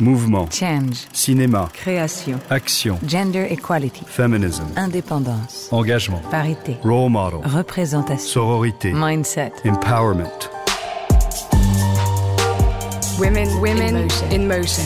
Mouvement. Change. Cinéma. Création. Action. Gender equality. Feminism. Indépendance. Engagement. Parité. Role model. Représentation. Sororité. Mindset. Empowerment. Women, women In motion. in motion.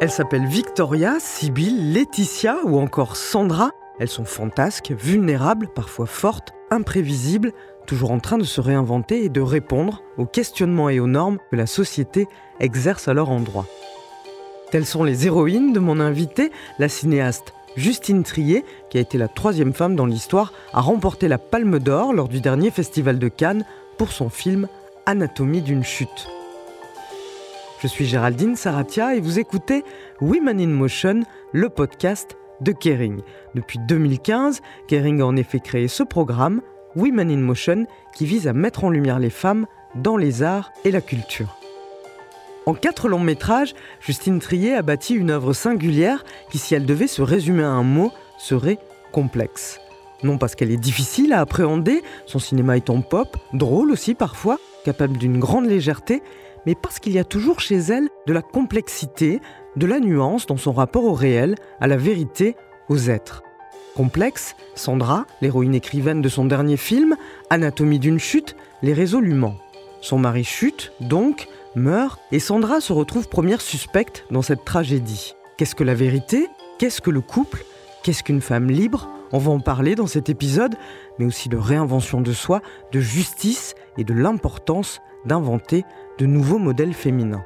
Elles s'appellent Victoria, Sibylle, Laetitia ou encore Sandra. Elles sont fantasques, vulnérables, parfois fortes, imprévisibles, toujours en train de se réinventer et de répondre aux questionnements et aux normes que la société exerce à leur endroit. Telles sont les héroïnes de mon invité, la cinéaste Justine Trier, qui a été la troisième femme dans l'histoire à remporter la Palme d'Or lors du dernier festival de Cannes pour son film Anatomie d'une chute. Je suis Géraldine Saratia et vous écoutez Women in Motion, le podcast de Kering. Depuis 2015, Kering a en effet créé ce programme, Women in Motion, qui vise à mettre en lumière les femmes dans les arts et la culture. En quatre longs métrages, Justine Trier a bâti une œuvre singulière qui, si elle devait se résumer à un mot, serait complexe. Non parce qu'elle est difficile à appréhender, son cinéma étant pop, drôle aussi parfois, capable d'une grande légèreté, mais parce qu'il y a toujours chez elle de la complexité, de la nuance dans son rapport au réel, à la vérité, aux êtres. Complexe, Sandra, l'héroïne écrivaine de son dernier film, Anatomie d'une chute, les résolument. Son mari chute, donc, meurt, et Sandra se retrouve première suspecte dans cette tragédie. Qu'est-ce que la vérité? Qu'est-ce que le couple? Qu'est-ce qu'une femme libre? On va en parler dans cet épisode, mais aussi de réinvention de soi, de justice et de l'importance d'inventer de nouveaux modèles féminins.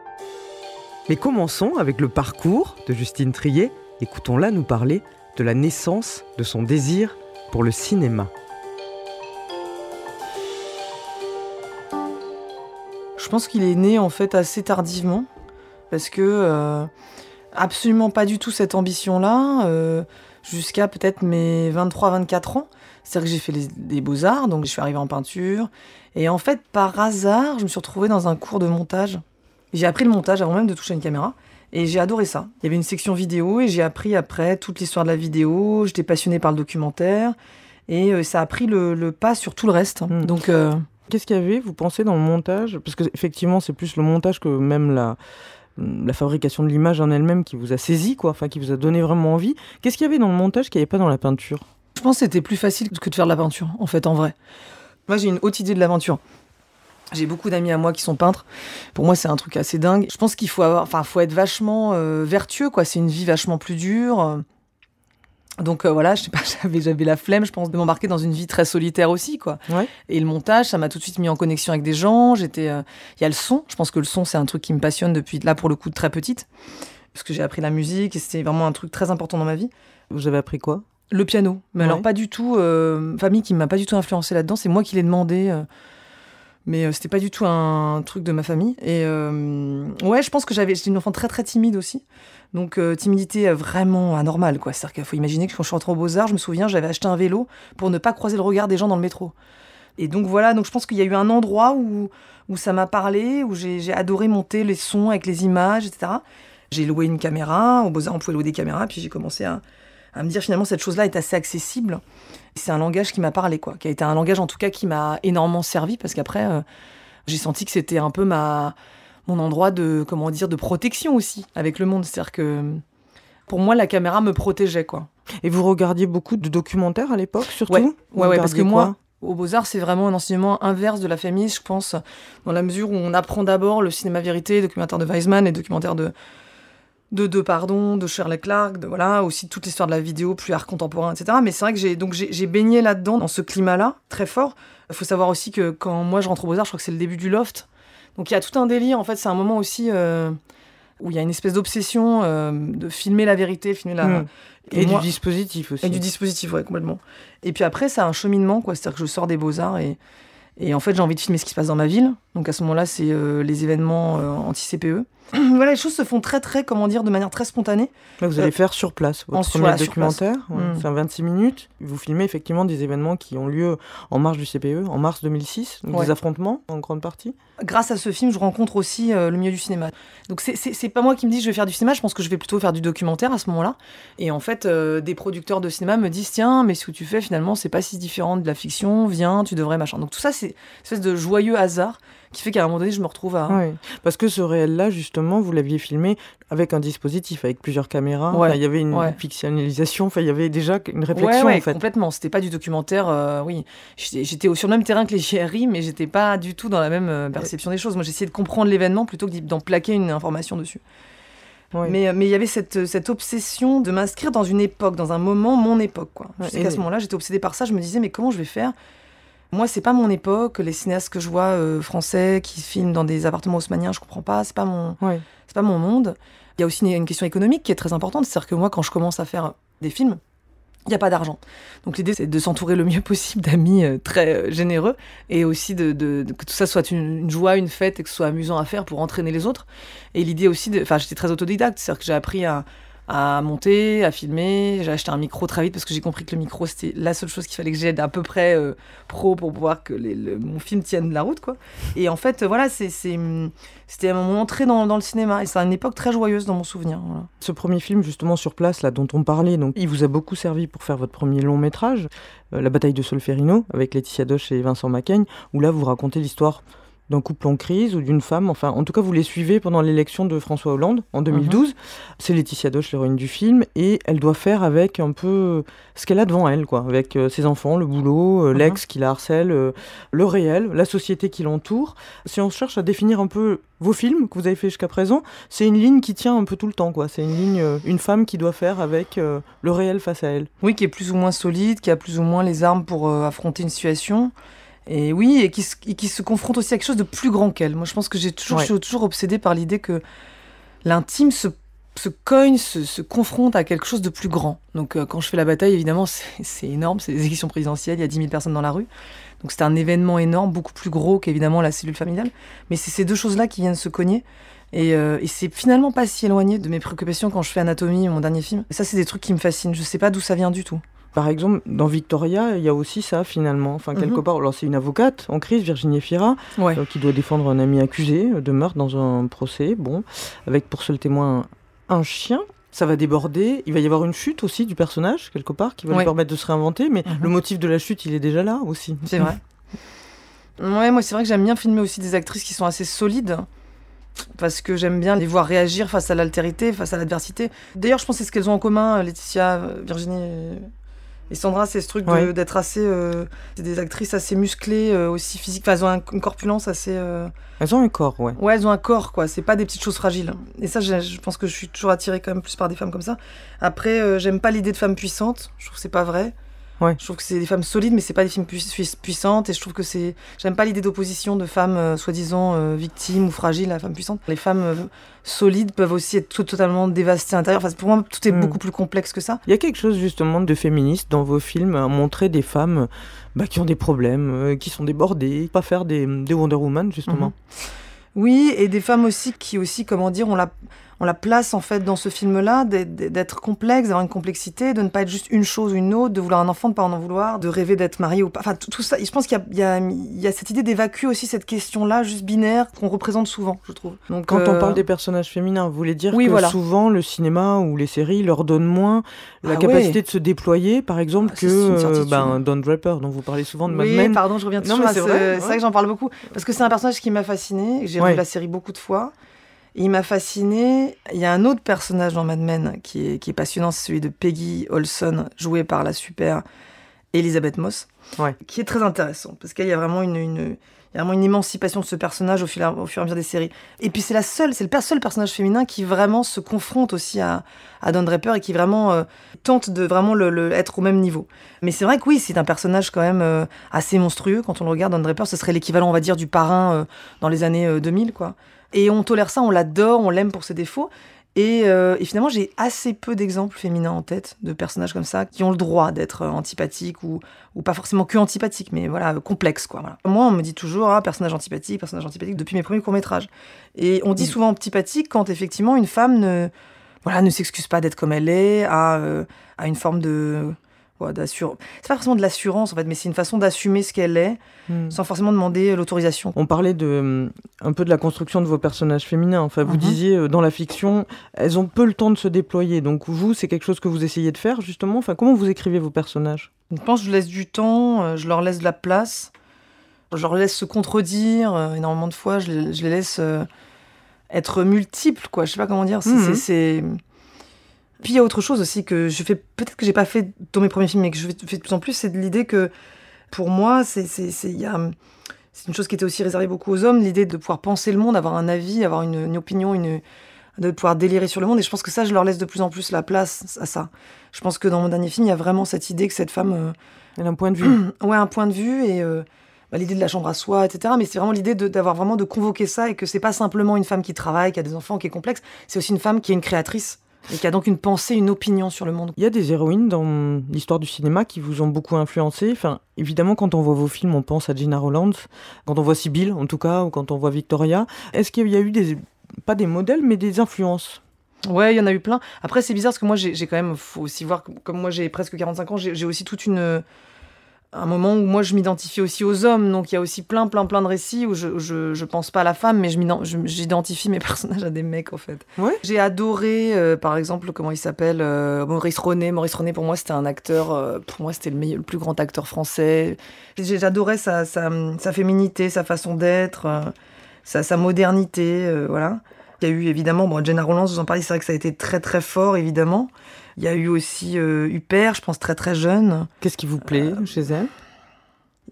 Mais commençons avec le parcours de Justine Trier. Écoutons-la nous parler de la naissance de son désir pour le cinéma. Je pense qu'il est né en fait assez tardivement parce que euh, absolument pas du tout cette ambition-là euh, jusqu'à peut-être mes 23-24 ans. C'est-à-dire que j'ai fait des beaux-arts, donc je suis arrivée en peinture. Et en fait, par hasard, je me suis retrouvée dans un cours de montage. J'ai appris le montage avant même de toucher une caméra. Et j'ai adoré ça. Il y avait une section vidéo et j'ai appris après toute l'histoire de la vidéo. J'étais passionnée par le documentaire. Et euh, ça a pris le, le pas sur tout le reste. Mm. Donc, euh, Qu'est-ce qu'il y avait, vous pensez, dans le montage? Parce que effectivement, c'est plus le montage que même la, la fabrication de l'image en elle-même qui vous a saisi, quoi, enfin qui vous a donné vraiment envie. Qu'est-ce qu'il y avait dans le montage qu'il n'y avait pas dans la peinture? Je pense que c'était plus facile que de faire de la peinture, en fait, en vrai. Moi, j'ai une haute idée de l'aventure. J'ai beaucoup d'amis à moi qui sont peintres. Pour moi, c'est un truc assez dingue. Je pense qu'il faut avoir, enfin, faut être vachement euh, vertueux, quoi. C'est une vie vachement plus dure. Donc euh, voilà, je sais pas, j'avais, j'avais la flemme, je pense, de m'embarquer dans une vie très solitaire aussi, quoi. Ouais. Et le montage, ça m'a tout de suite mis en connexion avec des gens. J'étais, euh, il y a le son. Je pense que le son, c'est un truc qui me passionne depuis là pour le coup très petite, parce que j'ai appris la musique et c'était vraiment un truc très important dans ma vie. Vous avez appris quoi? Le piano, mais alors pas du tout. Euh, famille qui m'a pas du tout influencé là-dedans. C'est moi qui l'ai demandé. Mais euh, c'était pas du tout un truc de ma famille. Et euh, ouais, je pense que j'avais, j'étais une enfant très très timide aussi. Donc euh, timidité euh, vraiment anormale, quoi. C'est-à-dire qu'il faut imaginer que quand je suis rentrée aux Beaux-Arts, je me souviens, j'avais acheté un vélo pour ne pas croiser le regard des gens dans le métro. Et donc voilà, donc je pense qu'il y a eu un endroit où, où ça m'a parlé, où j'ai j'ai adoré monter les sons avec les images, etc. J'ai loué une caméra, aux Beaux-Arts on pouvait louer des caméras, puis j'ai commencé à, à me dire finalement cette chose-là est assez accessible. C'est un langage qui m'a parlé, quoi, qui a été un langage en tout cas qui m'a énormément servi, parce qu'après, euh, j'ai senti que c'était un peu ma, mon endroit de, comment dire, de protection aussi avec le monde. C'est-à-dire que pour moi, la caméra me protégeait, quoi. Et vous regardiez beaucoup de documentaires à l'époque, surtout Ouais, ouais, ouais, parce que moi, au Beaux-Arts, c'est vraiment un enseignement inverse de la famille, je pense, dans la mesure où on apprend d'abord le cinéma vérité, documentaire de Weizmann et documentaire de, de, de pardon, de Shirley Clark, de, voilà, aussi toute l'histoire de la vidéo, plus art contemporain, etc. Mais c'est vrai que j'ai, donc j'ai, baigné là-dedans, dans ce climat-là, très fort. Il faut savoir aussi que quand moi je rentre au Beaux-Arts, je crois que c'est le début du loft. Donc il y a tout un délire, en fait, c'est un moment aussi euh, où il y a une espèce d'obsession euh, de filmer la vérité, filmer la. Hmm. Et, moi- du dispositif aussi. et du dispositif, ouais, complètement. Et puis après, c'est un cheminement, quoi. C'est-à-dire que je sors des beaux-arts et, et en fait, j'ai envie de filmer ce qui se passe dans ma ville. Donc à ce moment-là, c'est euh, les événements euh, anti-CPE. voilà, les choses se font très, très, comment dire, de manière très spontanée. Là, vous allez Euh, faire sur place votre en- premier voilà, documentaire. place. ouais, Mm. C'est un 26 minutes. Vous filmez effectivement des événements qui ont lieu en marge du CPE, en mars 2006, donc Ouais. des affrontements en grande partie. Grâce à ce film, je rencontre aussi euh, le milieu du cinéma. Donc c'est pas moi qui me dis je vais faire du cinéma, je pense que je vais plutôt faire du documentaire à ce moment-là. Et en fait, euh, des producteurs de cinéma me disent tiens, mais ce que tu fais finalement, c'est pas si différent de la fiction, viens, tu devrais machin. Donc tout ça, c'est une espèce de joyeux hasard qui fait qu'à un moment donné, je me retrouve à. Ouais. Parce que ce réel-là, justement, vous l'aviez filmé avec un dispositif, avec plusieurs caméras. Ouais, Enfin, il y avait une ouais. fictionnalisation, enfin, il y avait déjà une réflexion, en fait. complètement. C'était pas du documentaire, euh, oui. J'étais sur le même terrain que les JRI, mais j'étais pas du tout dans la même euh, perception des choses. Moi, j'essayais de comprendre l'événement plutôt que d'en plaquer une information dessus. Mais euh, mais il y avait cette, cette obsession de m'inscrire dans une époque, dans un moment, mon époque. Quoi. Je sais et qu'à ce moment-là, j'étais obsédée par ça. Je me disais, mais comment je vais faire Moi, c'est pas mon époque. Les cinéastes que je vois euh, français qui filment dans des appartements haussmanniens, je comprends pas. C'est pas mon, Ouais. c'est pas mon monde. Il y a aussi une, une question économique qui est très importante. C'est-à-dire que moi, quand je commence à faire des films, il n'y a pas d'argent. Donc l'idée, c'est de s'entourer le mieux possible d'amis euh, très euh, généreux et aussi de, de- de- que tout ça soit une, une joie, une fête et que ce soit amusant à faire pour entraîner les autres. Et l'idée aussi, enfin, j'étais très autodidacte, c'est-à-dire que j'ai appris à, à monter, à filmer. J'ai acheté un micro très vite parce que j'ai compris que le micro, c'était la seule chose qu'il fallait que j'aie d'à peu près euh, pro pour pouvoir que les- le- mon film tienne la route, quoi. Et en fait, voilà, c'est, c'était mon entrée dans, dans le cinéma et c'est une époque très joyeuse dans mon souvenir. Ce premier film, justement, sur place, là, dont on parlait, donc, il vous a beaucoup servi pour faire votre premier long métrage, euh, La bataille de Solferino, avec Laetitia Doche et Vincent Macaigne, où là, vous racontez l'histoire d'un couple en crise ou d'une femme. Enfin, en tout cas, vous les suivez pendant l'élection de François Hollande en 2012. C'est Laetitia Doche, l'héroïne du film, et elle doit faire avec un peu ce qu'elle a devant elle, quoi, avec euh, ses enfants, le boulot, euh, Mhm. l'ex qui la harcèle, euh, le réel, la société qui l'entoure. Si on cherche à définir un peu vos films que vous avez fait jusqu'à présent, c'est une ligne qui tient un peu tout le temps, quoi. C'est une ligne, euh, une femme qui doit faire avec euh, le réel face à elle. Oui, qui est plus ou moins solide, qui a plus ou moins les armes pour euh, affronter une situation. Et oui, et qui, se- et qui se confronte aussi à quelque chose de plus grand qu'elle. Moi, je pense que j'ai toujours, Ouais. je suis toujours obsédée par l'idée que l'intime se, se cogne, se, se confronte à quelque chose de plus grand. Donc, euh, quand je fais la bataille, évidemment, c'est énorme. C'est les élections présidentielles, il y a 10 000 personnes dans la rue. Donc, c'est un événement énorme, beaucoup plus gros qu'évidemment la cellule familiale. Mais c'est ces deux choses-là qui viennent se cogner. Et, euh, et c'est finalement pas si éloigné de mes préoccupations quand je fais Anatomie, mon dernier film. Et ça, c'est des trucs qui me fascinent. Je sais pas d'où ça vient du tout. Par exemple, dans Victoria, il y a aussi ça finalement. Enfin, quelque Mhm. part, alors c'est une avocate en crise, Virginie Fira, Ouais. euh, qui doit défendre un ami accusé de meurtre dans un procès. Bon, avec pour seul témoin un chien. Ça va déborder. Il va y avoir une chute aussi du personnage quelque part qui va Ouais. lui permettre de se réinventer. Mais Mhm. le motif de la chute, il est déjà là aussi. C'est vrai. Ouais, moi c'est vrai que j'aime bien filmer aussi des actrices qui sont assez solides. Parce que j'aime bien les voir réagir face à l'altérité, face à l'adversité. D'ailleurs, je pense que c'est ce qu'elles ont en commun, Laetitia, euh, Virginie et- Sandra, c'est ce truc Ouais. d'être assez. euh, c'est des actrices assez musclées, euh, aussi physiques. Enfin, elles ont un- une corpulence assez. euh, Elles ont un corps, ouais. Ouais, elles ont un corps, quoi. C'est pas des petites choses fragiles. Et ça, je, pense que je suis toujours attirée quand même plus par des femmes comme ça. Après, j'aime pas l'idée de femmes puissantes. Je trouve que c'est pas vrai. Ouais. Je trouve que c'est des femmes solides, mais c'est pas des puis- puissantes. Et je trouve que c'est. J'aime pas l'idée d'opposition de femmes euh, soi-disant euh, victimes ou fragiles à femmes puissantes. Les femmes euh, solides peuvent aussi être tout- totalement dévastées à l'intérieur. Enfin, pour moi, tout est Mm. beaucoup plus complexe que ça. Il y a quelque chose justement de féministe dans vos films, à montrer des femmes bah, qui ont des problèmes, qui sont débordées, pas faire des, des Wonder Woman justement. Mhm. Oui, et des femmes aussi qui aussi, comment dire, on la, on la place en fait dans ce film-là d'être complexe, d'avoir une complexité, de ne pas être juste une chose ou une autre, de vouloir un enfant, de pas en vouloir, de rêver d'être marié ou pas. Enfin, tout, ça. Je pense qu'il y a, y, y cette idée d'évacuer aussi cette question-là, juste binaire, qu'on représente souvent, je trouve. Donc, Quand on euh, parle des personnages féminins, vous voulez dire oui, que voilà. souvent le cinéma ou les séries leur donnent moins la Ah capacité ouais. de se déployer, par exemple, Ah, que euh, ben, Don Draper, dont vous parlez souvent de Mad Oui, Men. pardon, je reviens Non, toujours mais à c'est ce- ouais. vrai que j'en parle beaucoup. Parce que c'est un personnage qui m'a fasciné. J'ai Ouais. revu la série beaucoup de fois. Il m'a fasciné. Il y a un autre personnage dans Mad Men qui est, qui est passionnant, c'est celui de Peggy Olson, jouée par la super Elisabeth Moss, Ouais. qui est très intéressant parce qu'il y a vraiment une, y a vraiment une émancipation de ce personnage au, fil, au fur et à mesure des séries. Et puis c'est la seule, c'est le seul personnage féminin qui vraiment se confronte aussi à, à Don Draper et qui vraiment euh, tente de vraiment le, être au même niveau. Mais c'est vrai que oui, c'est un personnage quand même euh, assez monstrueux quand on le regarde. Don Draper, ce serait l'équivalent, on va dire, du parrain euh, dans les années euh, 2000, quoi. Et on tolère ça, on l'adore, on l'aime pour ses défauts. Et, euh, et finalement, j'ai assez peu d'exemples féminins en tête de personnages comme ça qui ont le droit d'être euh, antipathiques ou, ou pas forcément que antipathiques, mais voilà, complexes quoi. Voilà. Moi, on me dit toujours ah, personnage antipathique, personnage antipathique depuis mes premiers courts métrages. Et on dit souvent antipathique quand effectivement une femme ne voilà ne s'excuse pas d'être comme elle est, a, euh, a une forme de quoi, d'assur- C'est pas forcément de l'assurance en fait, mais c'est une façon d'assumer ce qu'elle est Hmm. sans forcément demander l'autorisation. On parlait de hum, un peu de la construction de vos personnages féminins. Enfin, vous Mhm. disiez euh, dans la fiction, elles ont peu le temps de se déployer. Donc vous, c'est quelque chose que vous essayez de faire justement? Enfin, comment vous écrivez vos personnages? Je pense que je laisse du temps, euh, je leur laisse de la place, je leur laisse se contredire euh, énormément de fois, je les, je les laisse euh, être multiples, quoi. Je sais pas comment dire. C'est, Mhm. c'est- c'est- Puis il y a autre chose aussi que je fais, peut-être que j'ai pas fait dans mes premiers films, mais que je fais de plus en plus, c'est de l'idée que pour moi, c'est, une chose qui était aussi réservée beaucoup aux hommes, l'idée de pouvoir penser le monde, avoir un avis, avoir une, une opinion, une, de pouvoir délirer sur le monde. Et je pense que ça, je leur laisse de plus en plus la place à ça. Je pense que dans mon dernier film, il y a vraiment cette idée que cette femme. euh, Elle a un point de vue. ouais, un point de vue et euh, bah, l'idée de la chambre à soi, etc. Mais c'est vraiment l'idée de- d'avoir vraiment de convoquer ça et que c'est pas simplement une femme qui travaille, qui a des enfants, qui est complexe. C'est aussi une femme qui est une créatrice et qui a donc une pensée, une opinion sur le monde. Il y a des héroïnes dans l'histoire du cinéma qui vous ont beaucoup influencé. Enfin, évidemment, quand on voit vos films, on pense à Gina Rowlands. Quand on voit Sibyl, en tout cas, ou quand on voit Victoria. Est-ce qu'il y a eu des pas des modèles, mais des influences? Ouais, il y en a eu plein. Après, c'est bizarre parce que moi, j'ai quand même, faut aussi voir, comme moi, j'ai presque 45 ans, j'ai aussi toute une. Un moment où moi je m'identifie aussi aux hommes, donc il y a aussi plein, plein, plein de récits où je, je, je pense pas à la femme, mais j'identifie mes personnages à des mecs en fait. Ouais. J'ai adoré, euh, par exemple, comment il s'appelle, euh, Maurice René. Maurice René, pour moi, c'était un acteur, euh, pour moi, c'était le, meilleur- le plus grand acteur français. J'adorais sa, sa, sa féminité, sa façon d'être, euh, sa, sa modernité, euh, voilà. Il y a eu évidemment, bon, Jenna Rollins, vous en parlez, c'est vrai que ça a été très très fort, évidemment. Il y a eu aussi euh, Huppert, je pense très très jeune. Qu'est-ce qui vous plaît chez elle?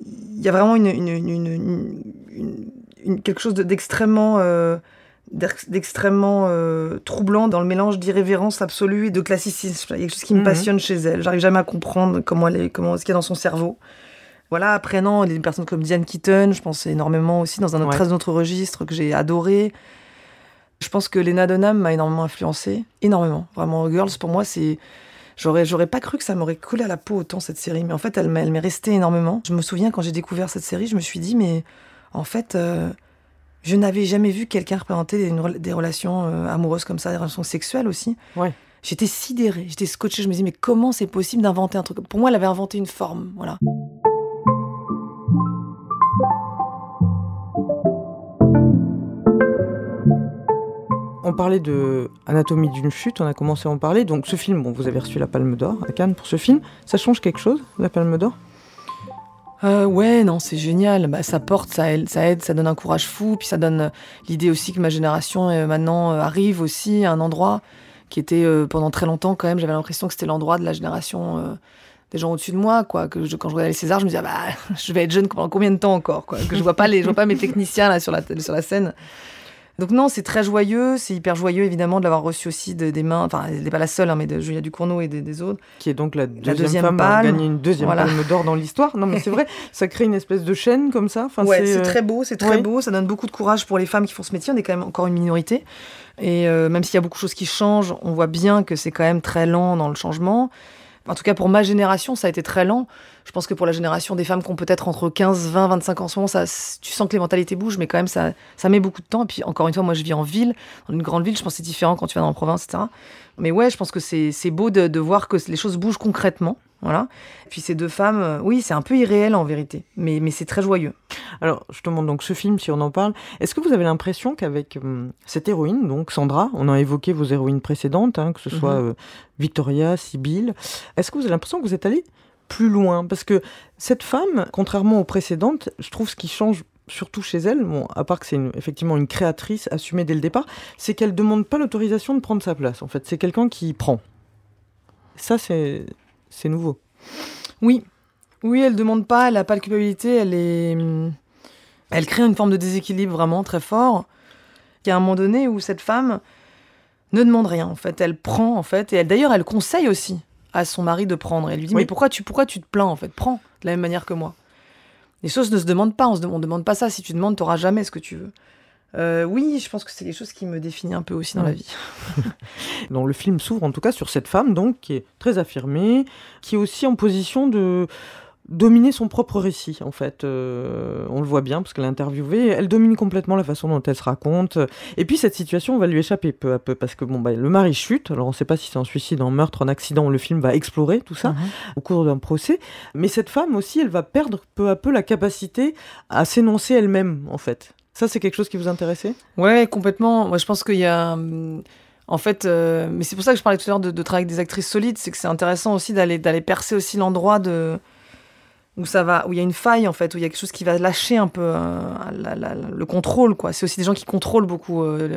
Il y a vraiment une, quelque chose de- d'extrêmement euh, d'ex- d'extrêmement euh, troublant dans le mélange d'irrévérence absolue et de classicisme. Il y a quelque chose qui me Mhm. passionne chez elle. J'arrive jamais à comprendre comment elle est, comment ce qu'il y a dans son cerveau. Voilà, après, non, des personnes comme Diane Keaton, je pense énormément aussi dans un autre, Ouais. très autre registre que j'ai adoré. Je pense que Lena Dunham m'a énormément influencé, énormément. Vraiment, Girls, pour moi, c'est. J'aurais, j'aurais pas cru que ça m'aurait collé à la peau autant cette série, mais en fait, elle, m'est- elle m'est restée énormément. Je me souviens quand j'ai découvert cette série, je me suis dit, mais en fait, euh, je n'avais jamais vu quelqu'un représenter des, une rela- des relations euh, amoureuses comme ça, des relations sexuelles aussi. Ouais. J'étais sidérée, j'étais scotchée. Je me disais, mais comment c'est possible d'inventer un truc? Pour moi, elle avait inventé une forme, voilà. On parlait de Anatomie d'une chute, on a commencé à en parler. Donc ce film, bon, vous avez reçu la Palme d'Or à Cannes pour ce film. Ça change quelque chose, la Palme d'Or? Euh, ouais, non, c'est génial. Bah, ça porte, ça aide, ça donne un courage fou. Puis ça donne euh, l'idée aussi que ma génération euh, maintenant arrive aussi à un endroit qui était pendant très longtemps quand même. J'avais l'impression que c'était l'endroit de la génération des gens au-dessus de moi, quoi. Que je- quand je regardais les Césars, je me disais, ah bah, je vais être jeune pendant combien de temps encore, quoi. Que je vois pas les, je vois pas mes techniciens là sur la sur la scène. Donc non, c'est très joyeux, c'est hyper joyeux évidemment de l'avoir reçu aussi de- des mains. Enfin, elle n'est pas la seule, hein, mais de Julia Ducournau et des, des autres. Qui est donc la deuxième, deuxième femme à palme. gagner une deuxième Voilà. Palme d'Or dans l'histoire. Non mais c'est vrai, ça crée une espèce de chaîne comme ça. Enfin, ouais, c'est euh, très beau, c'est très oui. beau. Ça donne beaucoup de courage pour les femmes qui font ce métier. On est quand même encore une minorité. Et euh, même s'il y a beaucoup de choses qui changent, on voit bien que c'est quand même très lent dans le changement. En tout cas, pour ma génération, ça a été très lent. Je pense que pour la génération des femmes qui ont peut-être entre 15, 20, 25 ans en ce moment, ça, tu sens que les mentalités bougent, mais quand même, ça, ça met beaucoup de temps. Et puis, encore une fois, moi, je vis en ville, dans une grande ville. Je pense que c'est différent quand tu vas dans la province, etc. Mais ouais, je pense que c'est c'est beau de, de voir que les choses bougent concrètement. Voilà. Et puis, ces deux femmes, euh, oui, c'est un peu irréel en vérité, mais, mais c'est très joyeux. Alors, je te demande donc ce film, si on en parle. Est-ce que vous avez l'impression qu'avec hum, cette héroïne, donc Sandra, on a évoqué vos héroïnes précédentes, hein, que ce soit Mhm. euh, Victoria, Sibyl, est-ce que vous avez l'impression que vous êtes allé plus loin Parce que cette femme, contrairement aux précédentes, je trouve ce qui change surtout chez elle, à part que c'est effectivement une créatrice assumée dès le départ, c'est qu'elle demande pas l'autorisation de prendre sa place. En fait, c'est quelqu'un qui prend. Ça, c'est nouveau. Oui, oui, elle demande pas, elle a pas de culpabilité, elle est, hum, elle crée une forme de déséquilibre vraiment très fort. Il y a un moment donné où cette femme ne demande rien en fait, elle prend en fait, et d'ailleurs elle conseille aussi à son mari de prendre. Elle lui dit Oui. mais pourquoi tu pourquoi tu te plains en fait, prends de la même manière que moi. Les choses ne se demandent pas, on se demande, pas ça. Si tu demandes, t'auras jamais ce que tu veux. Euh, oui, je pense que c'est quelque chose qui me définit un peu aussi dans la vie. Dans le film s'ouvre en tout cas sur cette femme donc qui est très affirmée, qui est aussi en position de dominer son propre récit en fait. Euh, on le voit bien parce qu'elle est interviewée, elle domine complètement la façon dont elle se raconte. Et puis cette situation va lui échapper peu à peu parce que bon bah le mari chute. Alors on ne sait pas si c'est un suicide, un meurtre, un accident. Le film va explorer tout ça au cours d'un procès. Mais cette femme aussi, elle va perdre peu à peu la capacité à s'énoncer elle-même en fait. Ça c'est quelque chose qui vous intéressait? Ouais, complètement. Moi, je pense qu'il y a. En fait, euh, mais c'est pour ça que je parlais tout à l'heure de, de travailler avec des actrices solides, c'est que c'est intéressant aussi d'aller d'aller percer aussi l'endroit de où ça va, où il y a une faille en fait, où il y a quelque chose qui va lâcher un peu euh, la- la- la- le contrôle quoi. C'est aussi des gens qui contrôlent beaucoup. euh,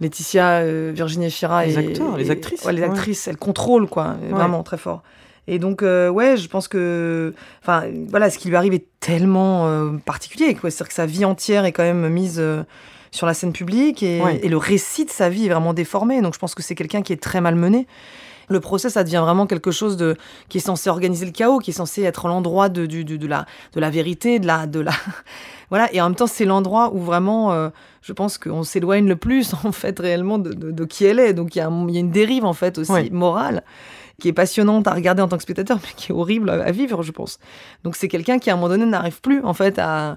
Laetitia, euh, Virginie Efira Les et acteurs, les actrices, ouais, les ouais. actrices, elles contrôlent quoi, Ouais. vraiment très fort. Et donc euh, ouais, je pense que, enfin voilà, ce qui lui arrive est tellement euh, particulier quoi. C'est-à-dire que sa vie entière est quand même mise euh, sur la scène publique et, Ouais. et le récit de sa vie est vraiment déformé. Donc je pense que c'est quelqu'un qui est très malmené. Le procès, ça devient vraiment quelque chose de qui est censé organiser le chaos, qui est censé être l'endroit de, du, du- de, la, de la vérité, de la, de la, voilà. Et en même temps, c'est l'endroit où vraiment, euh, je pense qu'on s'éloigne le plus en fait réellement de, de, de qui elle est. Donc il y, a y une dérive en fait aussi morale qui est passionnante à regarder en tant que spectateur, mais qui est horrible à, à vivre, je pense. Donc c'est quelqu'un qui à un moment donné n'arrive plus en fait à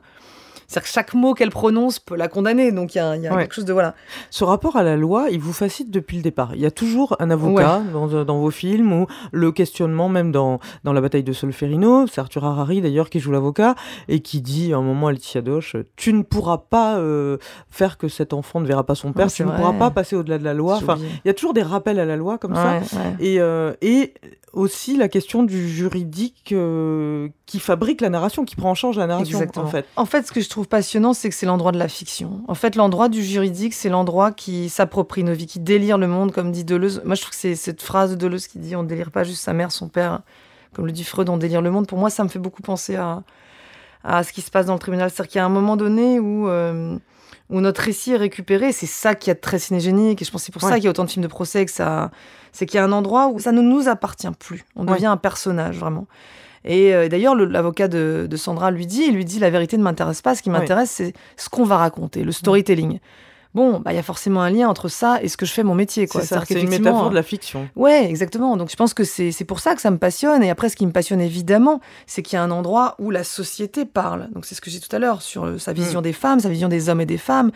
c'est-à-dire que chaque mot qu'elle prononce peut la condamner. Donc il y a, il y a Ouais. quelque chose de voilà. Ce rapport à la loi, il vous facilite depuis le départ. Il y a toujours un avocat dans, dans vos films ou le questionnement, même dans, dans la bataille de Solferino, c'est Arthur Harari d'ailleurs qui joue l'avocat et qui dit à un moment à Laetitia Doche Tu ne pourras pas euh, faire que cet enfant ne verra pas son père, Ouais, tu ne vrai. pourras pas passer au-delà de la loi. Enfin, il y a toujours des rappels à la loi comme ça. Et, euh, et aussi la question du juridique euh, qui fabrique la narration, qui prend en charge la narration Exactement. en fait. En fait, ce que je trouve passionnant, c'est que c'est l'endroit de la fiction. En fait, l'endroit du juridique, c'est l'endroit qui s'approprie nos vies, qui délire le monde, comme dit Deleuze. Moi, je trouve que c'est cette phrase de Deleuze qui dit on délire pas juste sa mère, son père, comme le dit Freud, on délire le monde. Pour moi, ça me fait beaucoup penser à, à ce qui se passe dans le tribunal. C'est-à-dire qu'il y a un moment donné où, euh, où notre récit est récupéré. C'est ça qui est très cinégénique. Et je pense que c'est pour Ouais. ça qu'il y a autant de films de procès, que ça, c'est qu'il y a un endroit où ça ne nous appartient plus. On Ouais. devient un personnage, vraiment. Et euh, d'ailleurs, le- l'avocat de, de Sandra lui dit, il lui dit, la vérité ne m'intéresse pas. Ce qui Ouais. m'intéresse, c'est ce qu'on va raconter, le storytelling. Bon, bah, il y a forcément un lien entre ça et ce que je fais mon métier. C'est ça, c'est une métaphore de la fiction. Ouais, exactement. Donc je pense que c'est pour ça que ça me passionne. Et après, ce qui me passionne évidemment, c'est qu'il y a un endroit où la société parle. Donc c'est ce que j'ai dit tout à l'heure sur euh, sa vision des femmes, sa vision des hommes et des femmes.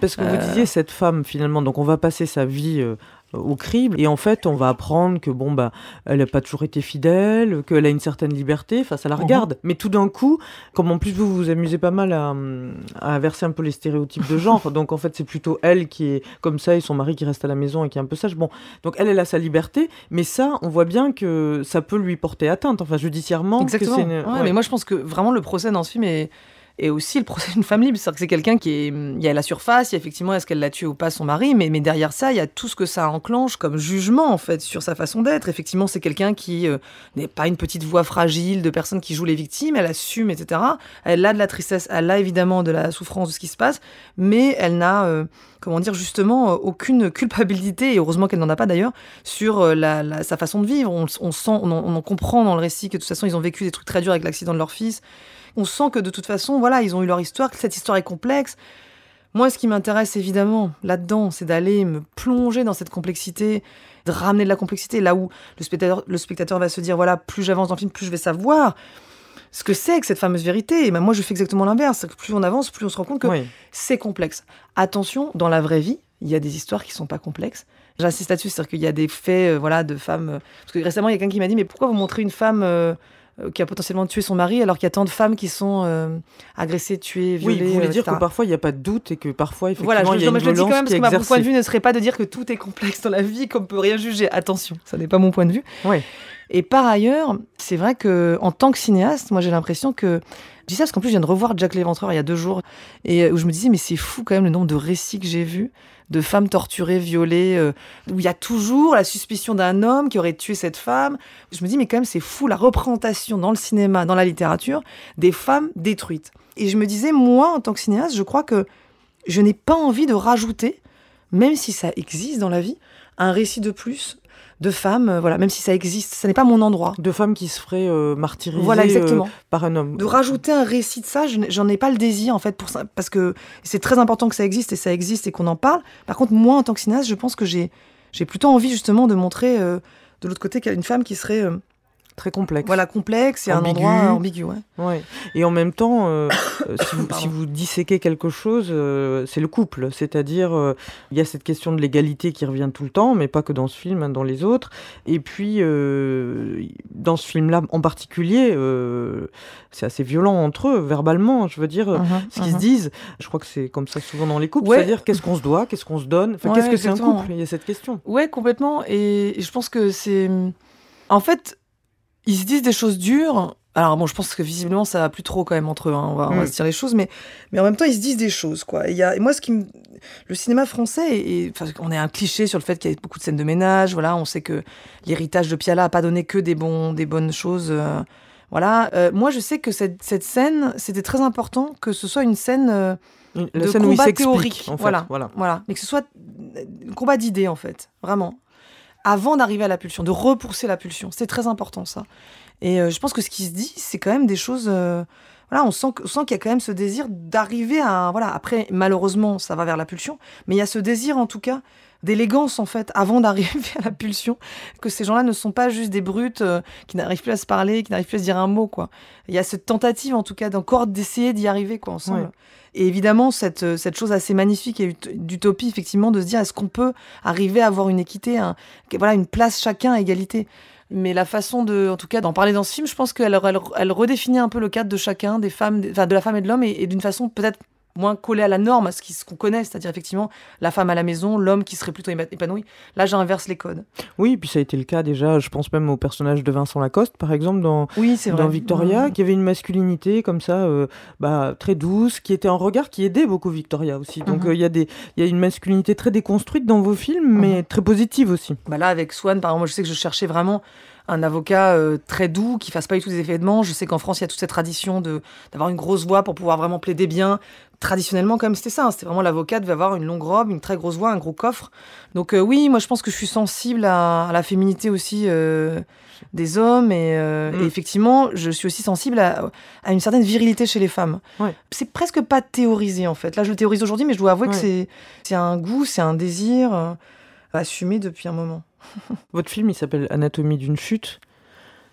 Parce que vous Euh. disiez cette femme finalement, donc on va passer sa vie euh, au crible et en fait on va apprendre que bon bah elle n'a pas toujours été fidèle, qu'elle a une certaine liberté, enfin ça la Mhm. regarde. Mais tout d'un coup, comme en plus vous vous amusez pas mal à, à inverser un peu les stéréotypes de genre, donc en fait c'est plutôt elle qui est comme ça et son mari qui reste à la maison et qui est un peu sage. Bon, donc elle elle a sa liberté, mais ça on voit bien que ça peut lui porter atteinte, enfin judiciairement. Exactement. c'est une- Ouais, ouais. Mais moi, je pense que vraiment le procès dans ce film est, est aussi le procès d'une femme libre. C'est-à-dire que c'est quelqu'un qui est. Il y a la surface, il y a effectivement est-ce qu'elle l'a tué ou pas son mari, mais, mais derrière ça, il y a tout ce que ça enclenche comme jugement, en fait, sur sa façon d'être. Effectivement, c'est quelqu'un qui euh, n'est pas une petite voix fragile de personne qui joue les victimes, elle assume, etc. Elle a de la tristesse, elle a évidemment de la souffrance de ce qui se passe, mais elle n'a. euh, Comment dire justement euh, aucune culpabilité et heureusement qu'elle n'en a pas d'ailleurs sur la, sa façon de vivre. On, sent, on en, on en comprend dans le récit que de toute façon ils ont vécu des trucs très durs avec l'accident de leur fils. On sent que de toute façon, voilà, ils ont eu leur histoire, que cette histoire est complexe. Moi, ce qui m'intéresse évidemment là-dedans, c'est d'aller me plonger dans cette complexité, de ramener de la complexité là où le spectateur, le spectateur va se dire voilà, plus j'avance dans le film, plus je vais savoir ce que c'est que cette fameuse vérité. Et ben moi, je fais exactement l'inverse. Plus on avance, plus on se rend compte que Oui. c'est complexe. Attention, dans la vraie vie, il y a des histoires qui sont pas complexes. J'insiste là-dessus, c'est-à-dire qu'il y a des faits, euh, voilà, de femmes. euh, parce que récemment, il y a quelqu'un qui m'a dit, mais pourquoi vous montrez une femme euh, qui a potentiellement tué son mari alors qu'il y a tant de femmes qui sont euh, agressées, tuées, Oui, violées vous voulez euh, dire etc. que parfois il n'y a pas de doute et que parfois effectivement Voilà, je, il y a non, mais une je le dis quand même parce que ma- mon point de exercée. vue ne serait pas de dire que tout est complexe dans la vie, qu'on peut rien juger. Attention, ça n'est pas mon point de vue. Ouais. Et par ailleurs, c'est vrai que en tant que cinéaste, moi j'ai l'impression que dis ça parce qu'en plus je viens de revoir Jack l'Éventreur il y a deux jours et euh, où je me disais mais c'est fou quand même le nombre de récits que j'ai vus de femmes torturées, violées, euh, où il y a toujours la suspicion d'un homme qui aurait tué cette femme. Je me dis mais quand même c'est fou la représentation dans le cinéma, dans la littérature des femmes détruites. Et je me disais moi en tant que cinéaste, je crois que je n'ai pas envie de rajouter, même si ça existe dans la vie, un récit de plus de femmes, euh, voilà, même si ça existe, ça n'est pas mon endroit. De femmes qui se feraient euh, martyriser Voilà, exactement. euh, par un homme. De rajouter un récit de ça, j'en ai pas le désir en fait pour ça, parce que c'est très important que ça existe et ça existe et qu'on en parle. Par contre, moi en tant que cinéaste, je pense que j'ai j'ai plutôt envie justement de montrer euh, de l'autre côté qu'il y a une femme qui serait Très complexe. voilà complexe et un Ambigu. endroit ambigu. Ouais. Ouais. Et en même temps, euh, euh, si, vous, Pardon. si vous disséquez quelque chose, euh, c'est le couple. C'est-à-dire, euh, il y a cette question de l'égalité qui revient tout le temps, mais pas que dans ce film, hein, dans les autres. Et puis, euh, dans ce film-là en particulier, euh, c'est assez violent entre eux, verbalement. Je veux dire, euh, Mhm, ce qu'ils se disent, je crois que c'est comme ça souvent dans les couples, Ouais. c'est-à-dire qu'est-ce qu'on se doit, qu'est-ce qu'on se donne, enfin, Ouais, qu'est-ce que c'est un couple? Il y a cette question. Ouais, complètement. Et je pense que c'est. En fait, ils se disent des choses dures. Alors bon, je pense que visiblement ça va plus trop quand même entre eux. hein, On, va, on va se dire les choses, mais mais en même temps ils se disent des choses quoi. Et, il y a, et moi, ce qui me... le cinéma français, et, et- enfin, on est un cliché sur le fait qu'il y a beaucoup de scènes de ménage. Voilà, on sait que l'héritage de Piala a pas donné que des bons, des bonnes choses. euh, voilà. Euh, moi, je sais que cette, cette scène, c'était très important que ce soit une scène. euh, de scène combat théorique. en fait. Voilà. voilà. Voilà, mais que ce soit un combat d'idées en fait, vraiment. Avant d'arriver à la pulsion, de repousser la pulsion, c'est très important ça. Et euh, je pense que ce qui se dit, c'est quand même des choses. euh, voilà, on sent, on sent qu'il y a quand même ce désir d'arriver à. Voilà, après, malheureusement, ça va vers la pulsion, mais il y a ce désir en tout cas d'élégance en fait, avant d'arriver à la pulsion, que ces gens-là ne sont pas juste des brutes euh, qui n'arrivent plus à se parler, qui n'arrivent plus à se dire un mot quoi. Il y a cette tentative en tout cas d'encore d'essayer d'y arriver quoi ensemble. Ouais. Et évidemment, cette, euh, cette chose assez magnifique et ut- d'utopie, effectivement, de se dire est-ce qu'on peut arriver à avoir une équité, un- voilà, une place chacun à égalité? Mais la façon de, en tout cas, d'en parler dans ce film, je pense qu'elle elle, elle redéfinit un peu le cadre de chacun, des femmes, des- enfin, de la femme et de l'homme, et, et d'une façon peut-être moins collée à la norme, à ce qu'on connaît, c'est-à-dire effectivement la femme à la maison, l'homme qui serait plutôt épanoui. Là, j'inverse les codes. Oui, puis ça a été le cas déjà, je pense même au personnage de Vincent Lacoste, par exemple, dans, Oui, dans Victoria, Mmh. qui avait une masculinité comme ça, euh, bah, très douce, qui était un regard qui aidait beaucoup Victoria aussi. Donc Mhm. euh, il y, a des- y a une masculinité très déconstruite dans vos films, mais Mhm. très positive aussi. Bah là, avec Swan, par exemple, moi, je sais que je cherchais vraiment un avocat euh, très doux, qui fasse pas du tout des effets de manche. Je sais qu'en France, il y a toute cette tradition de d'avoir une grosse voix pour pouvoir vraiment plaider bien. Traditionnellement, quand même, c'était ça. hein. C'était vraiment l'avocat devait avoir une longue robe, une très grosse voix, un gros coffre. Donc euh, oui, moi, je pense que je suis sensible à, à la féminité aussi euh, des hommes. Et, Mm. et effectivement, je suis aussi sensible à, à une certaine virilité chez les femmes. Ouais. C'est presque pas théorisé, en fait. Là, je le théorise aujourd'hui, mais je dois avouer que Ouais. c'est c'est un goût, c'est un désir assumé depuis un moment. Votre film, il s'appelle Anatomie d'une chute.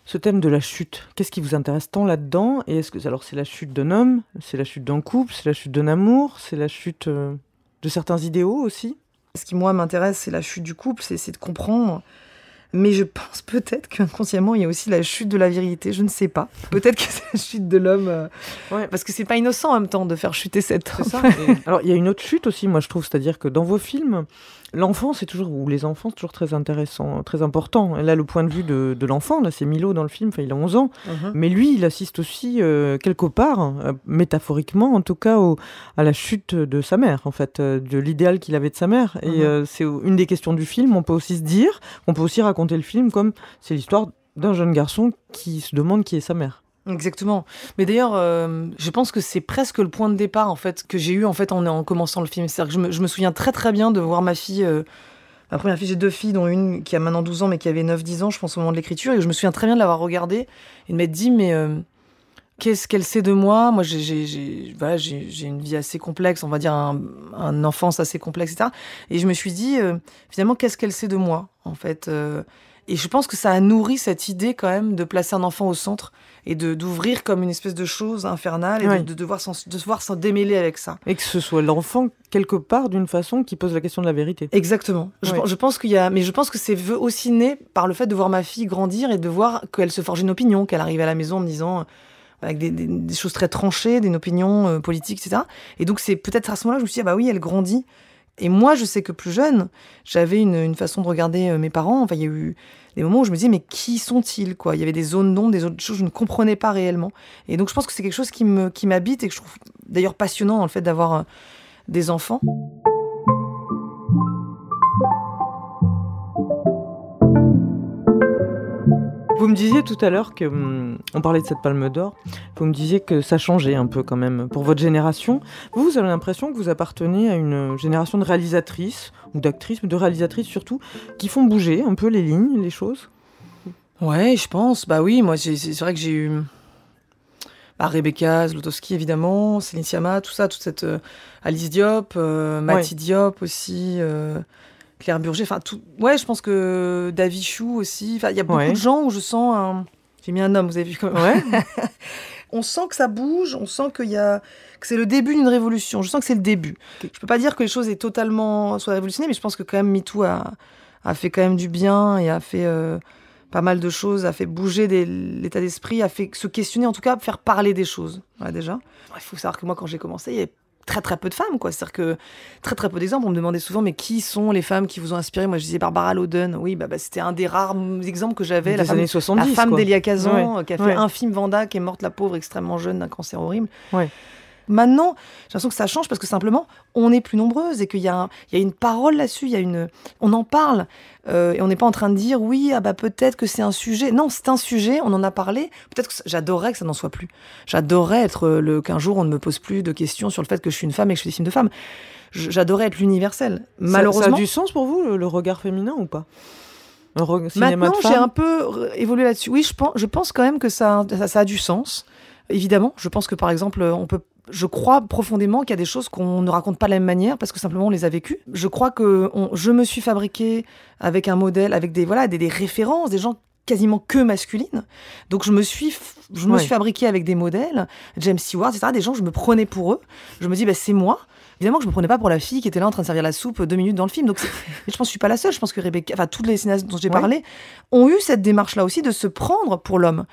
Ce thème de la chute, qu'est-ce qui vous intéresse tant là-dedans? Et est-ce que alors c'est la chute d'un homme, c'est la chute d'un couple, c'est la chute d'un amour, c'est la chute euh, de certains idéaux aussi? Ce qui, moi, m'intéresse, c'est la chute du couple, c'est de comprendre. Mais je pense peut-être qu'inconsciemment, il y a aussi la chute de la virilité. Je ne sais pas. Peut-être que c'est la chute de l'homme. euh, Ouais. Parce que c'est pas innocent en même temps de faire chuter cet homme. Ça. Et- Alors, il y a une autre chute aussi, moi, je trouve, c'est-à-dire que dans vos films, l'enfant, c'est toujours, ou les enfants, c'est toujours très intéressant, très important. Là, le point de vue de, de l'enfant, là, c'est Milo dans le film, enfin, il a 11 ans, Mhm. mais lui, il assiste aussi, euh, quelque part, euh, métaphoriquement, en tout cas, au- à la chute de sa mère, en fait, euh, de l'idéal qu'il avait de sa mère. Et Mhm. c'est une des questions du film. On peut aussi se dire, on peut aussi raconter le film comme c'est l'histoire d'un jeune garçon qui se demande qui est sa mère. Exactement. Mais d'ailleurs, euh, je pense que c'est presque le point de départ en fait que j'ai eu en fait en, en commençant le film. C'est-à-dire que je me, souviens très très bien de voir ma fille. euh, ma première fille, j'ai deux filles, dont une qui a maintenant 12 ans, mais qui avait 9-10 ans, je pense, au moment de l'écriture. Et je me souviens très bien de l'avoir regardée et de m'être dit, mais euh, qu'est-ce qu'elle sait de moi? Moi, j'ai, une vie assez complexe, on va dire un, un enfance assez complexe, etc. Et je me suis dit, finalement, qu'est-ce qu'elle sait de moi, en fait Et je pense que ça a nourri cette idée, quand même, de placer un enfant au centre et de d'ouvrir comme une espèce de chose infernale et Ouais. de, de devoir s'en, de devoir s'en démêler avec ça. Et que ce soit l'enfant, quelque part, d'une façon, qui pose la question de la vérité. Exactement. Je, Ouais. pen- je pense qu'il y a, mais je pense que c'est aussi né par le fait de voir ma fille grandir et de voir qu'elle se forge une opinion, qu'elle arrive à la maison en me disant euh, avec des, des- des choses très tranchées, des opinions euh, politiques, etc. Et donc c'est peut-être à ce moment-là que je me suis dit ah bah oui, elle grandit. Et moi, je sais que plus jeune, j'avais une, façon de regarder euh, mes parents. Enfin, il y a eu des moments où je me disais mais qui sont-ils quoi? Il y avait des zones d'ombre, des autres choses que je ne comprenais pas réellement. Et donc je pense que c'est quelque chose qui m'habite et que je trouve d'ailleurs passionnant dans le fait d'avoir euh, des enfants. Vous me disiez tout à l'heure que, hum, on parlait de cette palme d'or, vous me disiez que ça changeait un peu quand même pour votre génération. Vous, vous avez l'impression que vous appartenez à une génération de réalisatrices, ou d'actrices, mais de réalisatrices surtout, qui font bouger un peu les lignes, les choses? Ouais, je pense. Bah oui, moi, c'est vrai que j'ai eu. Bah, Rebecca Zlotowski, évidemment, Céline Sciamma, tout ça, toute cette. euh, Alice Diop, euh, Mati Diop aussi, euh, Claire Burger, enfin, tout. Ouais, je pense que David Chou aussi. Enfin, il y a beaucoup Ouais. de gens où je sens un. J'ai mis un homme, vous avez vu quand même. Ouais. on sent que ça bouge, on sent qu'il y a que c'est le début d'une révolution. Je sens que c'est le début. Je peux pas dire que les choses aient totalement soit révolutionnées, mais je pense que quand même MeToo a, a fait quand même du bien et a fait euh, pas mal de choses, a fait bouger des- l'état d'esprit, a fait se questionner, en tout cas faire parler des choses. Ouais, déjà. Il faut savoir que moi, quand j'ai commencé, il y avait très très peu de femmes, quoi. C'est-à-dire que très très peu d'exemples. On me demandait souvent, mais qui sont les femmes qui vous ont inspiré? Moi, je disais Barbara Loden. Oui, bah, bah, c'était un des rares exemples que j'avais. La femme années 70. la femme d'Elia Kazan, Ouais. euh, qui a fait Ouais. un film Vanda, qui est morte la pauvre, extrêmement jeune, d'un cancer horrible. Ouais. Maintenant, j'ai l'impression que ça change parce que simplement, on est plus nombreuses et qu'il y, a y une parole là-dessus, il y a une, on en parle euh, et on n'est pas en train de dire oui, ah bah peut-être que c'est un sujet. Non, c'est un sujet, on en a parlé. Peut-être que j'adorerais que ça n'en soit plus. J'adorerais être euh, le qu'un jour on ne me pose plus de questions sur le fait que je suis une femme et que je fais des films de femmes. J'adorerais être l'universel. Ça- Malheureusement, Ça, a du sens pour vous, le, le regard féminin ou pas? Maintenant, j'ai un peu re- évolué là-dessus. Oui, je pense, je pense quand même que ça, ça, ça a du sens. Évidemment, je pense que par exemple, on peut. Je crois profondément qu'il y a des choses qu'on ne raconte pas de la même manière parce que simplement on les a vécues. Je crois que on- je me suis fabriquée avec un modèle, avec des voilà des, des références, des gens quasiment que masculines. Donc je me suis, je me Ouais. suis fabriquée avec des modèles, James Stewart, etc. Des gens, je me prenais pour eux. Je me dis, bah, c'est moi. Évidemment que je me prenais pas pour la fille qui était là en train de servir la soupe deux minutes dans le film. Donc je pense que je suis pas la seule. Je pense que Rebecca, enfin toutes les cinéastes dont j'ai Ouais. parlé ont eu cette démarche-là aussi de se prendre pour l'homme.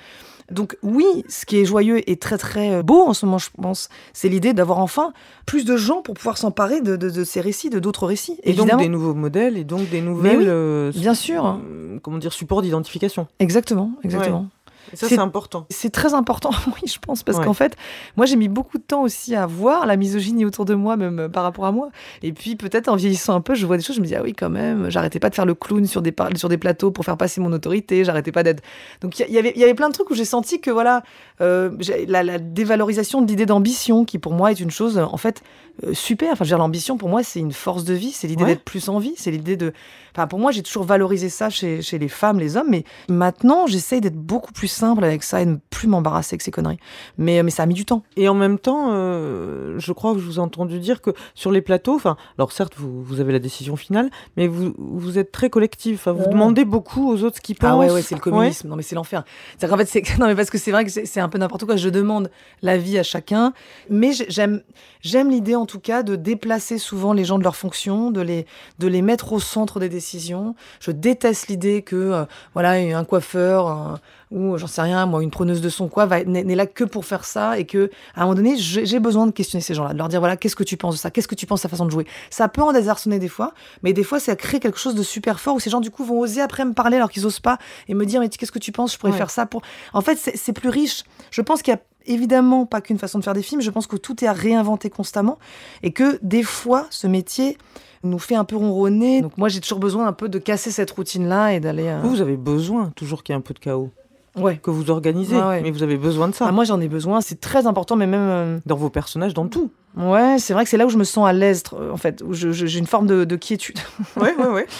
Donc oui, ce qui est joyeux et très très euh, beau en ce moment, je pense, c'est l'idée d'avoir enfin plus de gens pour pouvoir s'emparer de, de- de ces récits, de d'autres récits. Et donc des nouveaux modèles et donc des nouvelles. oui, euh, bien sûr. euh, comment dire, supports d'identification. exactement, exactement. Et ça, C'est- important. C'est très important, oui, je pense, parce Ouais. qu'en fait, moi, j'ai mis beaucoup de temps aussi à voir la misogynie autour de moi, même euh, par rapport à moi. Et puis, peut-être en vieillissant un peu, je vois des choses, je me dis, ah oui, quand même, j'arrêtais pas de faire le clown sur des, sur des plateaux pour faire passer mon autorité, j'arrêtais pas d'être. Donc, il y, avait- il y avait plein de trucs où j'ai senti que, voilà, euh, la, la dévalorisation de l'idée d'ambition, qui pour moi est une chose, euh, en fait, euh, super. Enfin, je veux dire, l'ambition, pour moi, c'est une force de vie, c'est l'idée Ouais. d'être plus en vie, c'est l'idée de. Enfin, pour moi, j'ai toujours valorisé ça chez, chez les femmes, les hommes, mais maintenant, j'essaye d'être beaucoup plus simple avec ça et de ne plus m'embarrasser avec ces conneries. Mais, mais ça a mis du temps. Et en même temps, euh, je crois que je vous ai entendu dire que sur les plateaux, enfin, alors certes, vous, vous avez la décision finale, mais vous, vous êtes très collectif. Enfin, vous Ouais. demandez beaucoup aux autres ce qu'ils pensent. Ah ouais, ouais, c'est le communisme. Non, mais c'est l'enfer. C'est qu'en fait, c'est non, mais parce que c'est vrai que c'est un peu n'importe quoi. Je demande l'avis à chacun, mais j'ai- j'aime, j'aime l'idée en tout cas de déplacer souvent les gens de leur fonction, de les, de les mettre au centre des décisions. Je déteste l'idée que, euh, voilà, un coiffeur un- ou j'en sais rien, moi, une preneuse de son quoi, n'est là que pour faire ça et que à un moment donné, j'ai besoin de questionner ces gens-là, de leur dire voilà, qu'est-ce que tu penses de ça, qu'est-ce que tu penses de sa façon de jouer? Ça peut en désarçonner des fois, mais des fois, ça crée quelque chose de super fort où ces gens du coup vont oser après me parler alors qu'ils osent pas et me dire mais qu'est-ce que tu penses, je pourrais Ouais. faire ça pour. En fait, c'est plus riche. Je pense qu'il y a évidemment pas qu'une façon de faire des films. Je pense que tout est à réinventer constamment et que des fois, ce métier nous fait un peu ronronner. Donc moi, j'ai toujours besoin un peu de casser cette routine-là et d'aller. euh, Vous, vous avez besoin toujours qu'il y ait un peu de chaos, Ouais. que vous organisez, ouais. mais vous avez besoin de ça. Ah, moi, j'en ai besoin. C'est très important, mais même. euh, Dans vos personnages, dans tout. Ouais, c'est vrai que c'est là où je me sens à l'aise, en fait, où j'ai une forme de, de quiétude. Ouais, ouais, ouais.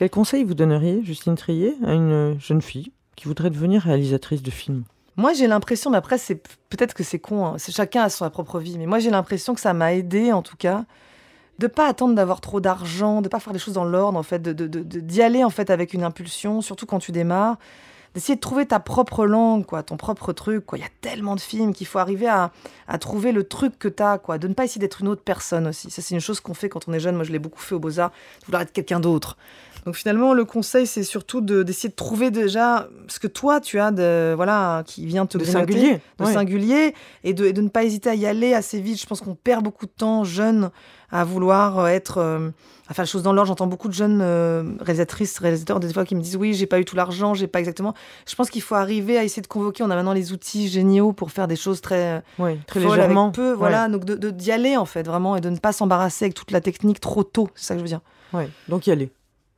Quel conseil vous donneriez, Justine Trier, à une jeune fille qui voudrait devenir réalisatrice de films? Moi, j'ai l'impression, mais après, c'est peut-être que c'est con, hein, chacun a sa propre vie, mais moi, j'ai l'impression que ça m'a aidé, en tout cas, de pas attendre d'avoir trop d'argent, de pas faire les choses dans l'ordre, en fait, de, de- de- d'y aller, en fait, avec une impulsion, surtout quand tu démarres, d'essayer de trouver ta propre langue, quoi, ton propre truc, quoi. Il y a tellement de films qu'il faut arriver à, à trouver le truc que t'as, quoi, de ne pas essayer d'être une autre personne aussi. Ça, c'est une chose qu'on fait quand on est jeune. Moi, je l'ai beaucoup fait au Beaux-Arts, de vouloir être quelqu'un d'autre. Donc finalement, le conseil, c'est surtout de- d'essayer de, trouver déjà ce que toi, tu as de, voilà, qui vient te De grignoter, singulier, de ouais. singulier, et de, et de ne pas hésiter à y aller assez vite. Je pense qu'on perd beaucoup de temps jeune à vouloir euh, être, euh, à faire les choses dans l'ordre. J'entends beaucoup de jeunes euh, réalisatrices, réalisateurs, des fois qui me disent oui, j'ai pas eu tout l'argent, j'ai pas exactement. Je pense qu'il faut arriver à essayer de convoquer. On a maintenant les outils géniaux pour faire des choses très Oui, très légèrement. avec peu, voilà. Donc de- d'y aller en fait vraiment et de ne pas s'embarrasser avec toute la technique trop tôt. C'est ça que je veux dire. Ouais, donc y aller.